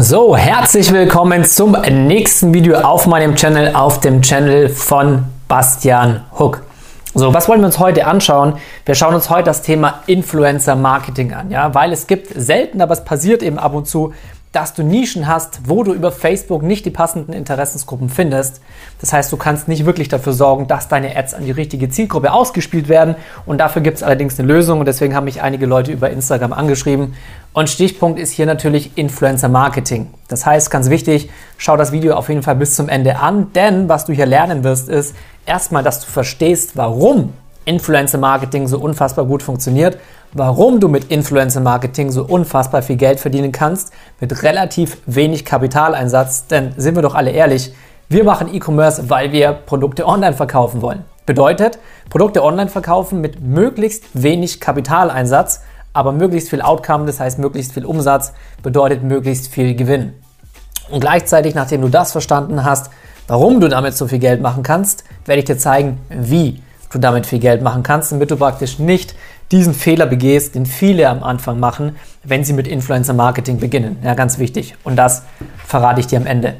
So, herzlich willkommen zum nächsten Video auf meinem Channel, auf dem Channel von Bastian Hook. So, was wollen wir uns heute anschauen? Wir schauen uns heute das Thema Influencer Marketing an, ja, weil es gibt selten, aber es passiert eben ab und zu, dass du Nischen hast, wo du über Facebook nicht die passenden Interessensgruppen findest. Das heißt, du kannst nicht wirklich dafür sorgen, dass deine Ads an die richtige Zielgruppe ausgespielt werden. Und dafür gibt es allerdings eine Lösung und deswegen haben mich einige Leute über Instagram angeschrieben. Und Stichpunkt ist hier natürlich Influencer Marketing. Das heißt, ganz wichtig, schau das Video auf jeden Fall bis zum Ende an, denn was du hier lernen wirst, ist erstmal, dass du verstehst, warum Influencer Marketing so unfassbar gut funktioniert warum du mit Influencer Marketing so unfassbar viel Geld verdienen kannst mit relativ wenig Kapitaleinsatz. Denn sind wir doch alle ehrlich, wir machen E-Commerce, weil wir Produkte online verkaufen wollen. Bedeutet, Produkte online verkaufen mit möglichst wenig Kapitaleinsatz, aber möglichst viel Outcome, das heißt möglichst viel Umsatz, bedeutet möglichst viel Gewinn. Und gleichzeitig, nachdem du das verstanden hast, warum du damit so viel Geld machen kannst, werde ich dir zeigen, wie du damit viel Geld machen kannst, damit du praktisch nicht diesen Fehler begehst, den viele am Anfang machen, wenn sie mit Influencer Marketing beginnen. Ja, ganz wichtig. Und das verrate ich dir am Ende.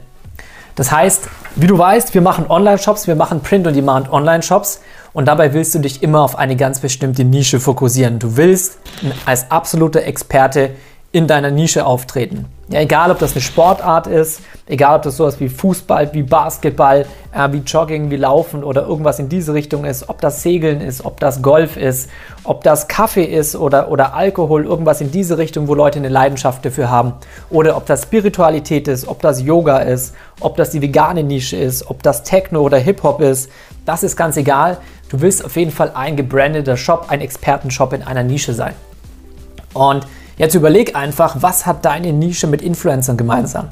Das heißt, wie du weißt, wir machen Online-Shops, wir machen Print-on-Demand Online-Shops und dabei willst du dich immer auf eine ganz bestimmte Nische fokussieren. Du willst als absoluter Experte in deiner Nische auftreten. Ja, egal, ob das eine Sportart ist, egal, ob das sowas wie Fußball, wie Basketball, äh, wie Jogging, wie Laufen oder irgendwas in diese Richtung ist, ob das Segeln ist, ob das Golf ist, ob das Kaffee ist oder, oder Alkohol, irgendwas in diese Richtung, wo Leute eine Leidenschaft dafür haben, oder ob das Spiritualität ist, ob das Yoga ist, ob das die vegane Nische ist, ob das Techno oder Hip-Hop ist, das ist ganz egal. Du willst auf jeden Fall ein gebrandeter Shop, ein Expertenshop in einer Nische sein. Und Jetzt überleg einfach, was hat deine Nische mit Influencern gemeinsam?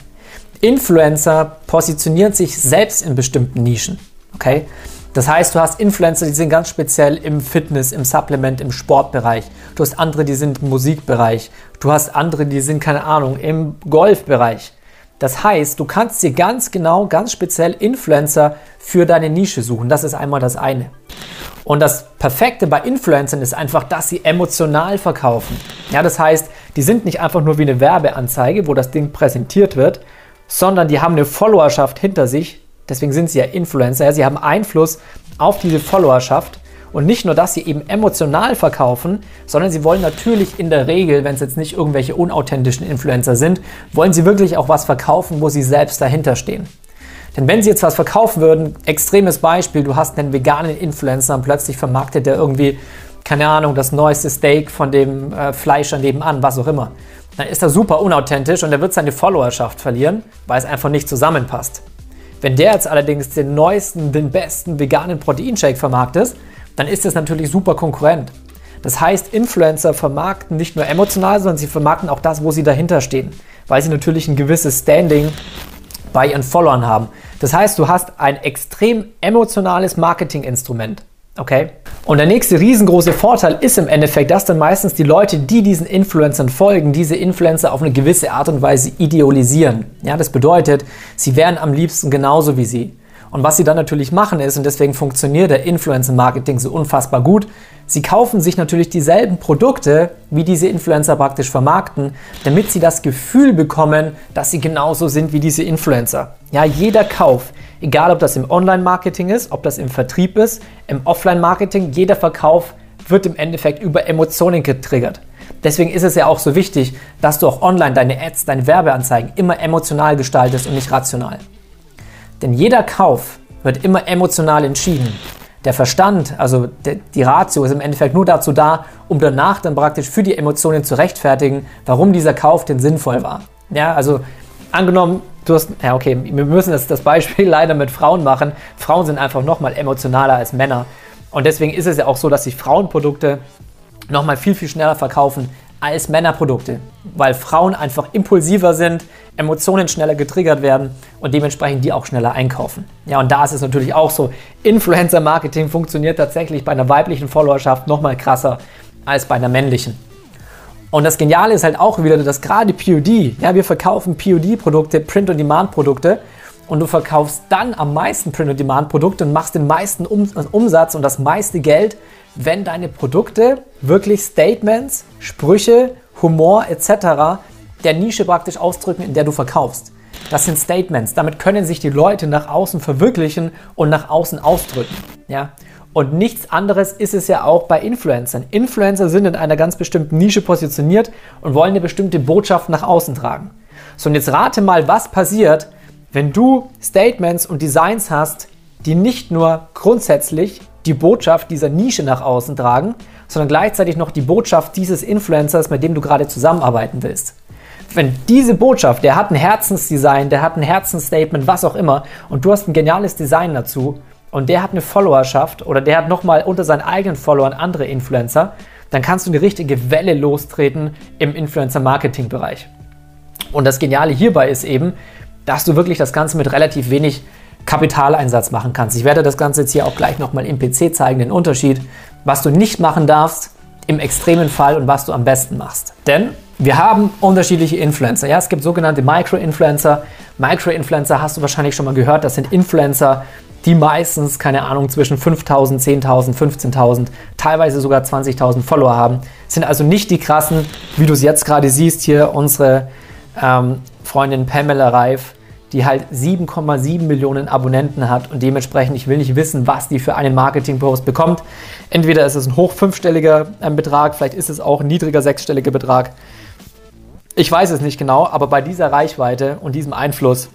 Influencer positionieren sich selbst in bestimmten Nischen. Okay? Das heißt, du hast Influencer, die sind ganz speziell im Fitness, im Supplement, im Sportbereich. Du hast andere, die sind im Musikbereich. Du hast andere, die sind, keine Ahnung, im Golfbereich. Das heißt, du kannst dir ganz genau, ganz speziell Influencer für deine Nische suchen. Das ist einmal das eine. Und das Perfekte bei Influencern ist einfach, dass sie emotional verkaufen. Ja, das heißt, die sind nicht einfach nur wie eine Werbeanzeige, wo das Ding präsentiert wird, sondern die haben eine Followerschaft hinter sich. Deswegen sind sie ja Influencer. Ja, sie haben Einfluss auf diese Followerschaft. Und nicht nur, dass sie eben emotional verkaufen, sondern sie wollen natürlich in der Regel, wenn es jetzt nicht irgendwelche unauthentischen Influencer sind, wollen sie wirklich auch was verkaufen, wo sie selbst dahinter stehen. Denn wenn sie jetzt was verkaufen würden, extremes Beispiel, du hast einen veganen Influencer und plötzlich vermarktet der irgendwie, keine Ahnung, das neueste Steak von dem äh, Fleischer nebenan, was auch immer. Dann ist er super unauthentisch und er wird seine Followerschaft verlieren, weil es einfach nicht zusammenpasst. Wenn der jetzt allerdings den neuesten, den besten veganen Proteinshake vermarktet, dann ist das natürlich super konkurrent. Das heißt, Influencer vermarkten nicht nur emotional, sondern sie vermarkten auch das, wo sie dahinter stehen, weil sie natürlich ein gewisses Standing bei ihren Followern haben. Das heißt, du hast ein extrem emotionales Marketinginstrument. Okay? Und der nächste riesengroße Vorteil ist im Endeffekt, dass dann meistens die Leute, die diesen Influencern folgen, diese Influencer auf eine gewisse Art und Weise idealisieren. Ja, das bedeutet, sie wären am liebsten genauso wie sie. Und was sie dann natürlich machen ist, und deswegen funktioniert der Influencer-Marketing so unfassbar gut, sie kaufen sich natürlich dieselben Produkte, wie diese Influencer praktisch vermarkten, damit sie das Gefühl bekommen, dass sie genauso sind wie diese Influencer. Ja, jeder Kauf, egal ob das im Online-Marketing ist, ob das im Vertrieb ist, im Offline-Marketing, jeder Verkauf wird im Endeffekt über Emotionen getriggert. Deswegen ist es ja auch so wichtig, dass du auch online deine Ads, deine Werbeanzeigen immer emotional gestaltest und nicht rational. Denn jeder Kauf wird immer emotional entschieden. Der Verstand, also die Ratio, ist im Endeffekt nur dazu da, um danach dann praktisch für die Emotionen zu rechtfertigen, warum dieser Kauf denn sinnvoll war. Ja, also angenommen, du hast, ja okay, wir müssen das, das Beispiel leider mit Frauen machen. Frauen sind einfach nochmal emotionaler als Männer. Und deswegen ist es ja auch so, dass sich Frauenprodukte nochmal viel, viel schneller verkaufen als Männerprodukte, weil Frauen einfach impulsiver sind, Emotionen schneller getriggert werden und dementsprechend die auch schneller einkaufen. Ja, und da ist es natürlich auch so, Influencer-Marketing funktioniert tatsächlich bei einer weiblichen Followerschaft nochmal krasser als bei einer männlichen. Und das Geniale ist halt auch wieder, dass gerade POD, ja, wir verkaufen POD-Produkte, Print-on-Demand-Produkte und du verkaufst dann am meisten Print-on-Demand-Produkte und machst den meisten Umsatz und das meiste Geld, wenn deine Produkte wirklich Statements, Sprüche, Humor etc. der Nische praktisch ausdrücken, in der du verkaufst. Das sind Statements. Damit können sich die Leute nach außen verwirklichen und nach außen ausdrücken. Ja? Und nichts anderes ist es ja auch bei Influencern. Influencer sind in einer ganz bestimmten Nische positioniert und wollen eine bestimmte Botschaft nach außen tragen. So, und jetzt rate mal, was passiert, wenn du Statements und Designs hast, die nicht nur grundsätzlich die Botschaft dieser Nische nach außen tragen, sondern gleichzeitig noch die Botschaft dieses Influencers, mit dem du gerade zusammenarbeiten willst. Wenn diese Botschaft, der hat ein Herzensdesign, der hat ein Herzensstatement, was auch immer, und du hast ein geniales Design dazu und der hat eine Followerschaft oder der hat nochmal unter seinen eigenen Followern andere Influencer, dann kannst du eine richtige Welle lostreten im Influencer-Marketing-Bereich. Und das Geniale hierbei ist eben, dass du wirklich das Ganze mit relativ wenig Kapitaleinsatz machen kannst. Ich werde das Ganze jetzt hier auch gleich nochmal im PC zeigen, den Unterschied, was du nicht machen darfst im extremen Fall und was du am besten machst. Denn wir haben unterschiedliche Influencer. Ja, es gibt sogenannte Micro-Influencer. Micro-Influencer hast du wahrscheinlich schon mal gehört. Das sind Influencer, die meistens, keine Ahnung, zwischen 5.000, 10.000, 15.000, teilweise sogar 20.000 Follower haben. Sind also nicht die krassen, wie du es jetzt gerade siehst, hier unsere ähm, Freundin Pamela Reif, die halt 7,7 Millionen Abonnenten hat und dementsprechend, ich will nicht wissen, was die für einen Marketing-Post bekommt. Entweder ist es ein hoch fünfstelliger ähm, Betrag, vielleicht ist es auch ein niedriger sechsstelliger Betrag. Ich weiß es nicht genau, aber bei dieser Reichweite und diesem Einfluss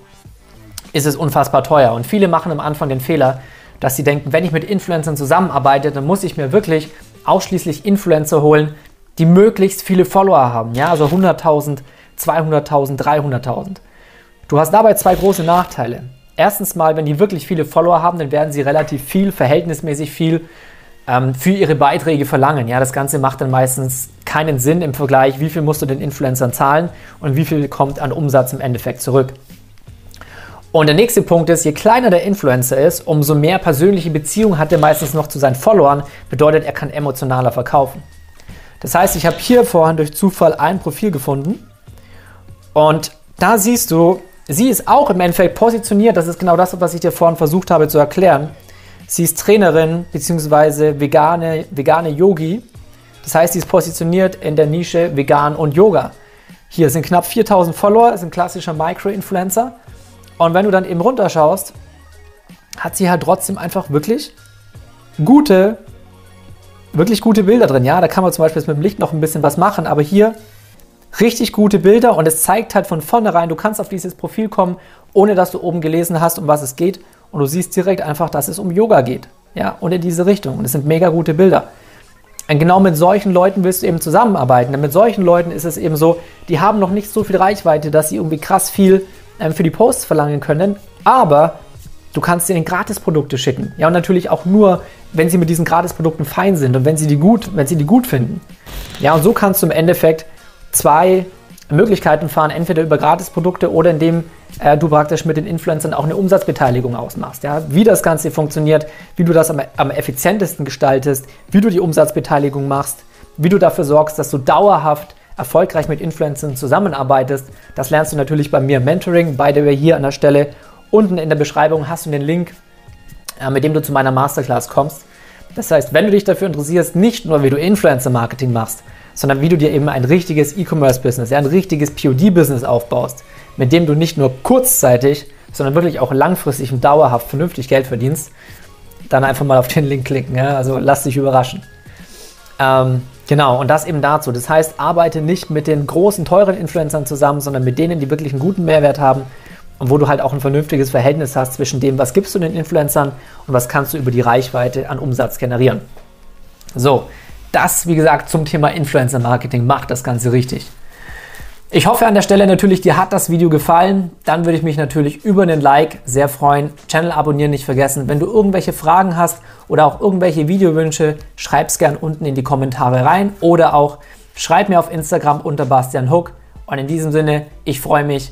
ist es unfassbar teuer. Und viele machen am Anfang den Fehler, dass sie denken, wenn ich mit Influencern zusammenarbeite, dann muss ich mir wirklich ausschließlich Influencer holen, die möglichst viele Follower haben. Ja, also 100.000, 200.000, 300.000. Du hast dabei zwei große Nachteile. Erstens mal, wenn die wirklich viele Follower haben, dann werden sie relativ viel, verhältnismäßig viel ähm, für ihre Beiträge verlangen. Ja, das Ganze macht dann meistens keinen Sinn im Vergleich, wie viel musst du den Influencern zahlen und wie viel kommt an Umsatz im Endeffekt zurück. Und der nächste Punkt ist, je kleiner der Influencer ist, umso mehr persönliche Beziehung hat er meistens noch zu seinen Followern, bedeutet, er kann emotionaler verkaufen. Das heißt, ich habe hier vorhin durch Zufall ein Profil gefunden und da siehst du, sie ist auch im Endeffekt positioniert, das ist genau das, was ich dir vorhin versucht habe zu erklären. Sie ist Trainerin bzw. vegane, vegane Yogi. Das heißt, sie ist positioniert in der Nische Vegan und Yoga. Hier sind knapp 4000 Follower, ist ein klassischer Micro-Influencer. Und wenn du dann eben runterschaust, hat sie halt trotzdem einfach wirklich gute, wirklich gute Bilder drin. Ja, da kann man zum Beispiel mit dem Licht noch ein bisschen was machen, aber hier richtig gute Bilder und es zeigt halt von vornherein, du kannst auf dieses Profil kommen, ohne dass du oben gelesen hast, um was es geht und du siehst direkt einfach, dass es um Yoga geht. Ja, und in diese Richtung. Und es sind mega gute Bilder. Und genau mit solchen Leuten willst du eben zusammenarbeiten. Denn mit solchen Leuten ist es eben so, die haben noch nicht so viel Reichweite, dass sie irgendwie krass viel ähm, für die Posts verlangen können. Aber du kannst ihnen Gratisprodukte schicken. Ja, und natürlich auch nur, wenn sie mit diesen Gratisprodukten fein sind und wenn sie die gut, wenn sie die gut finden. Ja, und so kannst du im Endeffekt zwei Möglichkeiten fahren, entweder über Gratisprodukte oder indem äh, du praktisch mit den Influencern auch eine Umsatzbeteiligung ausmachst. Ja? Wie das Ganze funktioniert, wie du das am, am effizientesten gestaltest, wie du die Umsatzbeteiligung machst, wie du dafür sorgst, dass du dauerhaft erfolgreich mit Influencern zusammenarbeitest. Das lernst du natürlich bei mir im Mentoring. By the way, hier an der Stelle unten in der Beschreibung hast du den Link, äh, mit dem du zu meiner Masterclass kommst. Das heißt, wenn du dich dafür interessierst, nicht nur wie du Influencer-Marketing machst, sondern wie du dir eben ein richtiges E-Commerce-Business, ein richtiges POD-Business aufbaust, mit dem du nicht nur kurzzeitig, sondern wirklich auch langfristig und dauerhaft vernünftig Geld verdienst, dann einfach mal auf den Link klicken. Ja? Also lass dich überraschen. Ähm, genau, und das eben dazu. Das heißt, arbeite nicht mit den großen, teuren Influencern zusammen, sondern mit denen, die wirklich einen guten Mehrwert haben und wo du halt auch ein vernünftiges Verhältnis hast zwischen dem, was gibst du den Influencern und was kannst du über die Reichweite an Umsatz generieren. So, das, wie gesagt, zum Thema Influencer Marketing macht das Ganze richtig. Ich hoffe an der Stelle natürlich, dir hat das Video gefallen. Dann würde ich mich natürlich über einen Like sehr freuen. Channel abonnieren nicht vergessen. Wenn du irgendwelche Fragen hast oder auch irgendwelche Videowünsche, schreib es gern unten in die Kommentare rein oder auch schreib mir auf Instagram unter Bastian Hook. Und in diesem Sinne, ich freue mich.